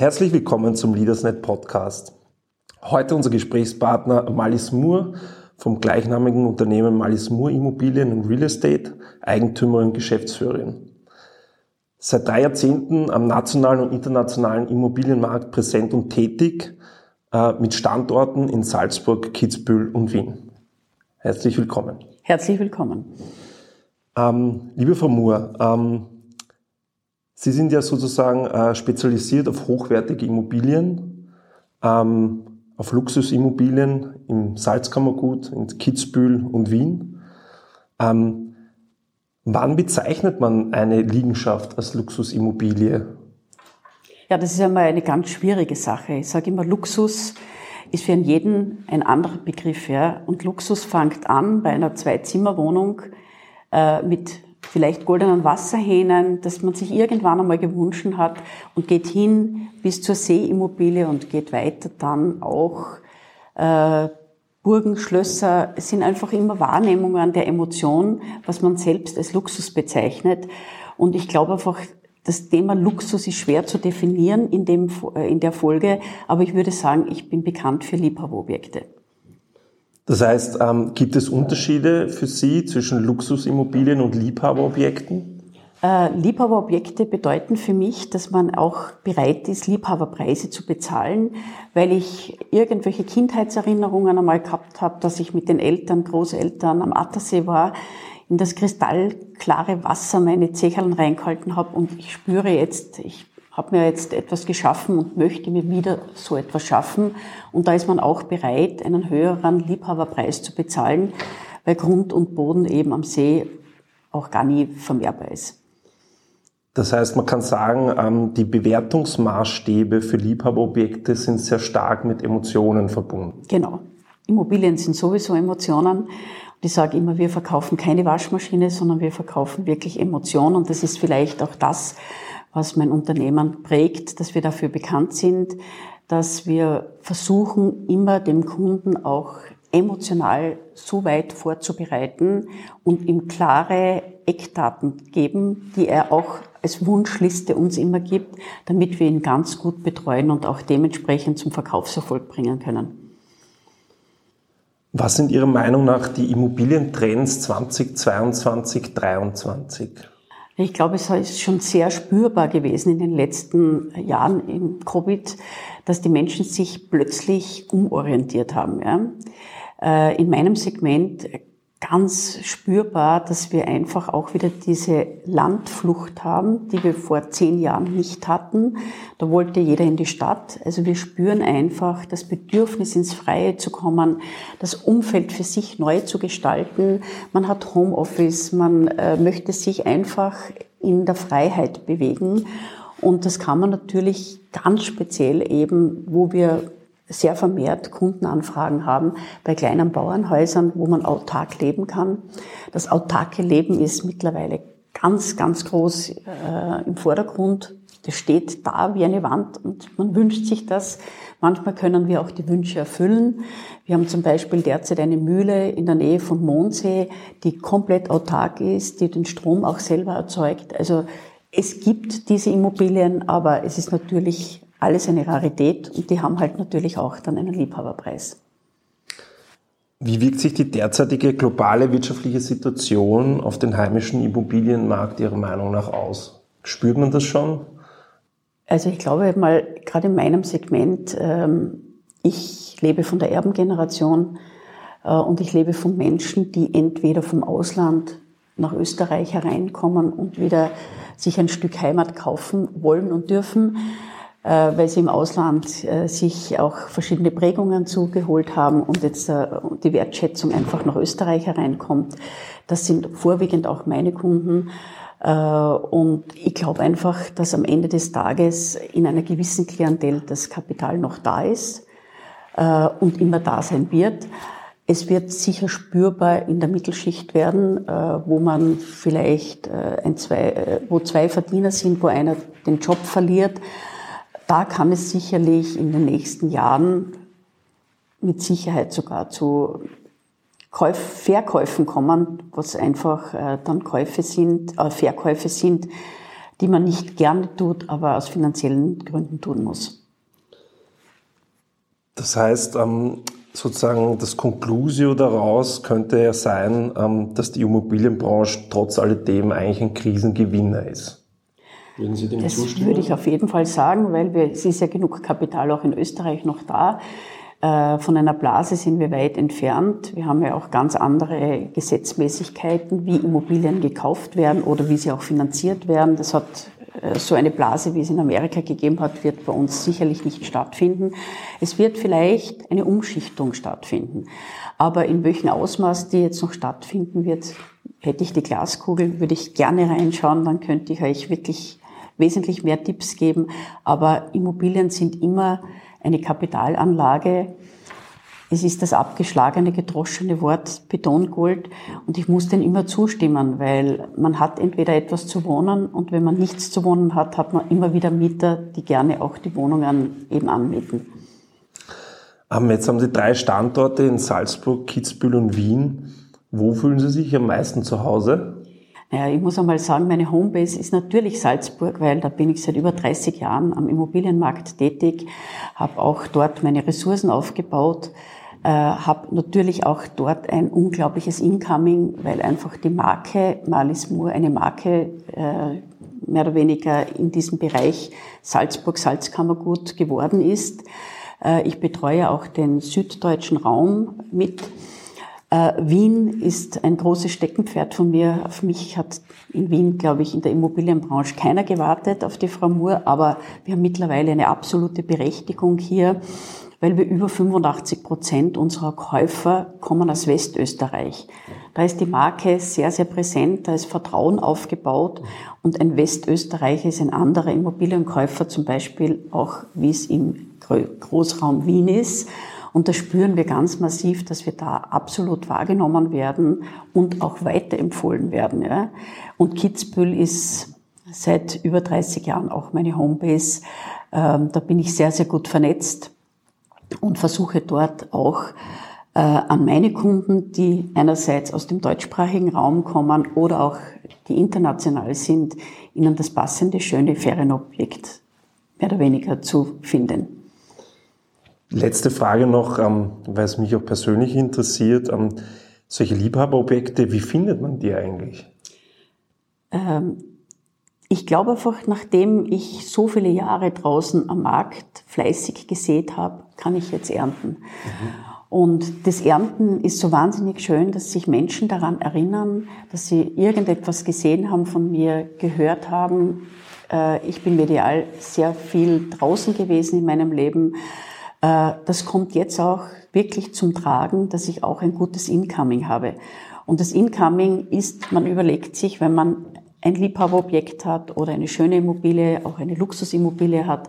Herzlich willkommen zum LeadersNet Podcast. Heute unser Gesprächspartner Malis Moore vom gleichnamigen Unternehmen Malis Moore Immobilien und Real Estate, Eigentümerin und Geschäftsführerin. Seit drei Jahrzehnten am nationalen und internationalen Immobilienmarkt präsent und tätig, äh, mit Standorten in Salzburg, Kitzbühel und Wien. Herzlich willkommen. Herzlich willkommen. Ähm, liebe Frau Moore, ähm, Sie sind ja sozusagen äh, spezialisiert auf hochwertige Immobilien, ähm, auf Luxusimmobilien im Salzkammergut, in Kitzbühel und Wien. Ähm, wann bezeichnet man eine Liegenschaft als Luxusimmobilie? Ja, das ist einmal eine ganz schwierige Sache. Ich sage immer, Luxus ist für jeden ein anderer Begriff. Ja? Und Luxus fängt an bei einer Zwei-Zimmer-Wohnung äh, mit vielleicht goldenen Wasserhähnen, dass man sich irgendwann einmal gewünscht hat und geht hin bis zur Seeimmobilie und geht weiter dann auch äh, Burgen, Schlösser es sind einfach immer Wahrnehmungen der Emotion, was man selbst als Luxus bezeichnet. Und ich glaube einfach, das Thema Luxus ist schwer zu definieren in, dem, äh, in der Folge, aber ich würde sagen, ich bin bekannt für Liebhaberobjekte. Das heißt, ähm, gibt es Unterschiede für Sie zwischen Luxusimmobilien und Liebhaberobjekten? Äh, Liebhaberobjekte bedeuten für mich, dass man auch bereit ist, Liebhaberpreise zu bezahlen, weil ich irgendwelche Kindheitserinnerungen einmal gehabt habe, dass ich mit den Eltern, Großeltern am Attersee war, in das kristallklare Wasser meine Zecherln reingehalten habe und ich spüre jetzt, ich habe mir jetzt etwas geschaffen und möchte mir wieder so etwas schaffen. Und da ist man auch bereit, einen höheren Liebhaberpreis zu bezahlen, weil Grund und Boden eben am See auch gar nie vermehrbar ist. Das heißt, man kann sagen, ähm, die Bewertungsmaßstäbe für Liebhaberobjekte sind sehr stark mit Emotionen verbunden. Genau. Immobilien sind sowieso Emotionen. Und ich sage immer, wir verkaufen keine Waschmaschine, sondern wir verkaufen wirklich Emotionen. Und das ist vielleicht auch das, was mein Unternehmen prägt, dass wir dafür bekannt sind, dass wir versuchen, immer dem Kunden auch emotional so weit vorzubereiten und ihm klare Eckdaten geben, die er auch als Wunschliste uns immer gibt, damit wir ihn ganz gut betreuen und auch dementsprechend zum Verkaufserfolg bringen können. Was sind Ihrer Meinung nach die Immobilientrends 2022, 2023? Ich glaube, es ist schon sehr spürbar gewesen in den letzten Jahren im Covid, dass die Menschen sich plötzlich umorientiert haben. Ja. Äh, in meinem Segment ganz spürbar, dass wir einfach auch wieder diese Landflucht haben, die wir vor zehn Jahren nicht hatten. Da wollte jeder in die Stadt. Also wir spüren einfach das Bedürfnis, ins Freie zu kommen, das Umfeld für sich neu zu gestalten. Man hat Homeoffice, man äh, möchte sich einfach in der Freiheit bewegen. Und das kann man natürlich ganz speziell eben, wo wir sehr vermehrt Kundenanfragen haben bei kleinen Bauernhäusern, wo man autark leben kann. Das autarke Leben ist mittlerweile ganz, ganz groß äh, im Vordergrund. Das steht da wie eine Wand und man wünscht sich das. Manchmal können wir auch die Wünsche erfüllen. Wir haben zum Beispiel derzeit eine Mühle in der Nähe von Mondsee, die komplett autark ist, die den Strom auch selber erzeugt. Also es gibt diese Immobilien, aber es ist natürlich alles eine Rarität und die haben halt natürlich auch dann einen Liebhaberpreis. Wie wirkt sich die derzeitige globale wirtschaftliche Situation auf den heimischen Immobilienmarkt Ihrer Meinung nach aus? Spürt man das schon? Also ich glaube mal, gerade in meinem Segment, ähm, ich lebe von der Erbengeneration äh, und ich lebe von Menschen, die entweder vom Ausland nach Österreich hereinkommen und wieder sich ein Stück Heimat kaufen wollen und dürfen äh, weil sie im Ausland äh, sich auch verschiedene Prägungen zugeholt haben und jetzt die Wertschätzung einfach nach Österreich hereinkommt. Das sind vorwiegend auch meine Kunden. Und ich glaube einfach, dass am Ende des Tages in einer gewissen Klientel das Kapital noch da ist und immer da sein wird. Es wird sicher spürbar in der Mittelschicht werden, wo man vielleicht ein, zwei, wo zwei Verdiener sind, wo einer den Job verliert da kann es sicherlich in den nächsten Jahren mit Sicherheit sogar zu Käuf Verkäufen kommen, was einfach äh, dann Käufe sind, äh, Verkäufe sind, die man nicht gerne tut, aber aus finanziellen Gründen tun muss. Das heißt, ähm, sozusagen das Conclusio daraus könnte ja sein, ähm, dass die Immobilienbranche trotz alledem eigentlich ein Krisengewinner ist. Würden Sie dem das zustimmen? würde ich auf jeden Fall sagen, weil wir, es ist ja genug Kapital auch in Österreich noch da. Äh, von einer Blase sind wir weit entfernt. Wir haben ja auch ganz andere Gesetzmäßigkeiten, wie Immobilien gekauft werden oder wie sie auch finanziert werden. Das hat äh, so eine Blase, wie es in Amerika gegeben hat, wird bei uns sicherlich nicht stattfinden. Es wird vielleicht eine Umschichtung stattfinden. Aber in welchem Ausmaß die jetzt noch stattfinden wird, hätte ich die Glaskugel, würde ich gerne reinschauen, dann könnte ich euch wirklich wesentlich mehr Tipps geben. Aber Immobilien sind immer eine Kapitalanlage. Es ist das abgeschlagene, gedroschene Wort Betongold und ich muss den immer zustimmen, weil man hat entweder etwas zu wohnen und wenn man nichts zu wohnen hat, hat man immer wieder Mieter, die gerne auch die Wohnungen eben anmieten. Jetzt haben Sie drei Standorte in Salzburg, Kitzbühel und Wien. Wo fühlen Sie sich am meisten zu Hause? Naja, ich muss einmal sagen, meine Homebase ist natürlich Salzburg, weil da bin ich seit über 30 Jahren am Immobilienmarkt tätig, habe auch dort meine Ressourcen aufgebaut, äh, habe natürlich auch dort ein unglaubliches Incoming, weil einfach die Marke Marlies Moore eine Marke äh, mehr oder weniger in diesem Bereich Salzburg Salzkammergut geworden ist. Äh, ich betreue auch den süddeutschen Raum mit äh, Wien ist ein großes Steckenpferd von mir. Auf mich hat in Wien, glaube ich, in der Immobilienbranche keiner gewartet, auf die Frau Moore, aber wir haben mittlerweile eine absolute Berechtigung hier, weil wir über 85 Prozent unserer Käufer kommen aus Westösterreich. Da ist die Marke sehr, sehr präsent, da ist Vertrauen aufgebaut und ein Westösterreicher ist ein anderer Immobilienkäufer, zum Beispiel auch wie es im Großraum Wien ist. Und da spüren wir ganz massiv, dass wir da absolut wahrgenommen werden und auch weiterempfohlen werden. Ja. Und Kitzbühel ist seit über 30 Jahren auch meine Homebase. Ähm, da bin ich sehr, sehr gut vernetzt und versuche dort auch äh, an meine Kunden, die einerseits aus dem deutschsprachigen Raum kommen oder auch die international sind, ihnen das passende, schöne Ferienobjekt mehr oder weniger zu finden. Letzte Frage noch, ähm, weil es mich auch persönlich interessiert. Ähm, solche Liebhaberobjekte, wie findet man die eigentlich? Ähm, ich glaube einfach, nachdem ich so viele Jahre draußen am Markt fleißig gesät habe, kann ich jetzt ernten. Mhm. Und das Ernten ist so wahnsinnig schön, dass sich Menschen daran erinnern, dass sie irgendetwas gesehen haben von mir, gehört haben. Äh, ich bin medial sehr viel draußen gewesen in meinem Leben das kommt jetzt auch wirklich zum Tragen, dass ich auch ein gutes Incoming habe. Und das Incoming ist, man überlegt sich, wenn man ein Liebhaberobjekt hat oder eine schöne Immobilie, auch eine Luxusimmobilie hat,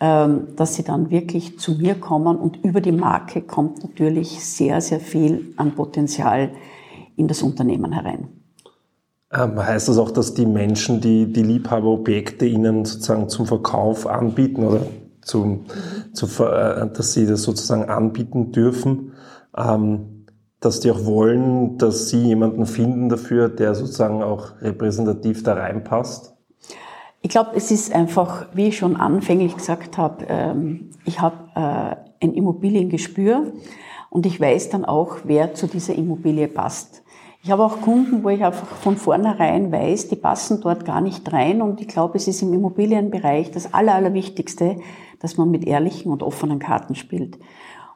ähm, dass sie dann wirklich zu mir kommen und über die Marke kommt natürlich sehr, sehr viel an Potenzial in das Unternehmen herein. Ähm, heißt das auch, dass die Menschen, die die Liebhaberobjekte Ihnen sozusagen zum Verkauf anbieten oder zum, zu, äh, dass sie das sozusagen anbieten dürfen, ähm, dass die auch wollen, dass sie jemanden finden dafür, der sozusagen auch repräsentativ da reinpasst? Ich glaube, es ist einfach, wie ich schon anfänglich gesagt habe, ähm, ich habe äh, ein Immobiliengespür und ich weiß dann auch, wer zu dieser Immobilie passt. Ich habe auch Kunden, wo ich einfach von vornherein weiß, die passen dort gar nicht rein und ich glaube, es ist im Immobilienbereich das Aller, Allerwichtigste, dass man mit ehrlichen und offenen Karten spielt.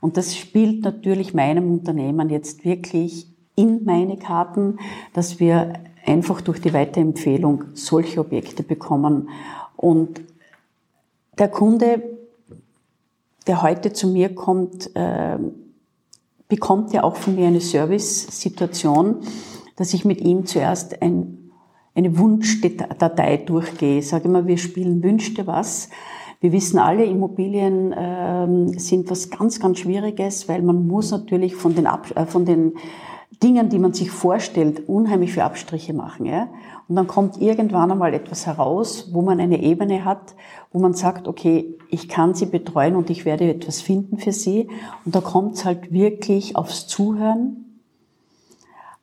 Und das spielt natürlich meinem Unternehmen jetzt wirklich in meine Karten, dass wir einfach durch die Weiterempfehlung solche Objekte bekommen. Und der Kunde, der heute zu mir kommt, äh, bekommt er auch von mir eine Service-Situation, dass ich mit ihm zuerst ein, eine Wunschdatei durchgehe. Ich sage immer, wir spielen Wünschte was. Wir wissen alle, Immobilien ähm, sind was ganz, ganz Schwieriges, weil man muss natürlich von den, Ab äh, von den Dingen, die man sich vorstellt, unheimlich viele Abstriche machen. Ja? Und dann kommt irgendwann einmal etwas heraus, wo man eine Ebene hat, wo man sagt, okay, ich kann sie betreuen und ich werde etwas finden für sie. Und da kommt es halt wirklich aufs Zuhören,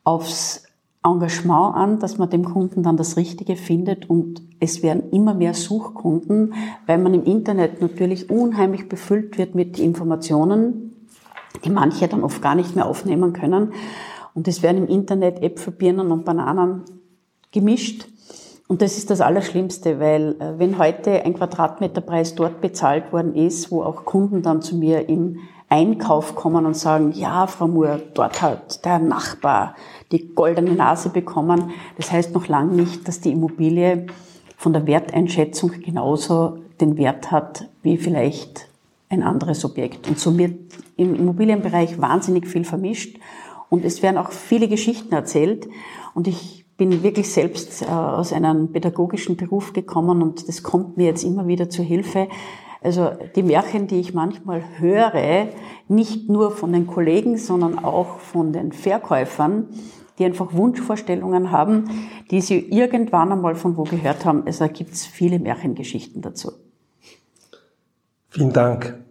aufs Engagement an, dass man dem Kunden dann das Richtige findet und es werden immer mehr Suchkunden, weil man im Internet natürlich unheimlich befüllt wird mit Informationen, die manche dann oft gar nicht mehr aufnehmen können. Und es werden im Internet Äpfel, Birnen und Bananen gemischt. Und das ist das Allerschlimmste, weil äh, wenn heute ein Quadratmeterpreis dort bezahlt worden ist, wo auch Kunden dann zu mir im Einkauf kommen und sagen, ja, Frau Moore, dort hat der Nachbar die goldene Nase bekommen. Das heißt noch lange nicht, dass die Immobilie von der Werteinschätzung genauso den Wert hat wie vielleicht ein anderes Objekt. Und so wird im Immobilienbereich wahnsinnig viel vermischt und es werden auch viele Geschichten erzählt. Und ich bin wirklich selbst äh, aus einem pädagogischen Beruf gekommen und das kommt mir jetzt immer wieder zur Hilfe. Also die Märchen, die ich manchmal höre, nicht nur von den Kollegen, sondern auch von den Verkäufern, die einfach Wunschvorstellungen haben, die sie irgendwann einmal von wo gehört haben. Also da gibt es viele Märchengeschichten dazu. Vielen Dank.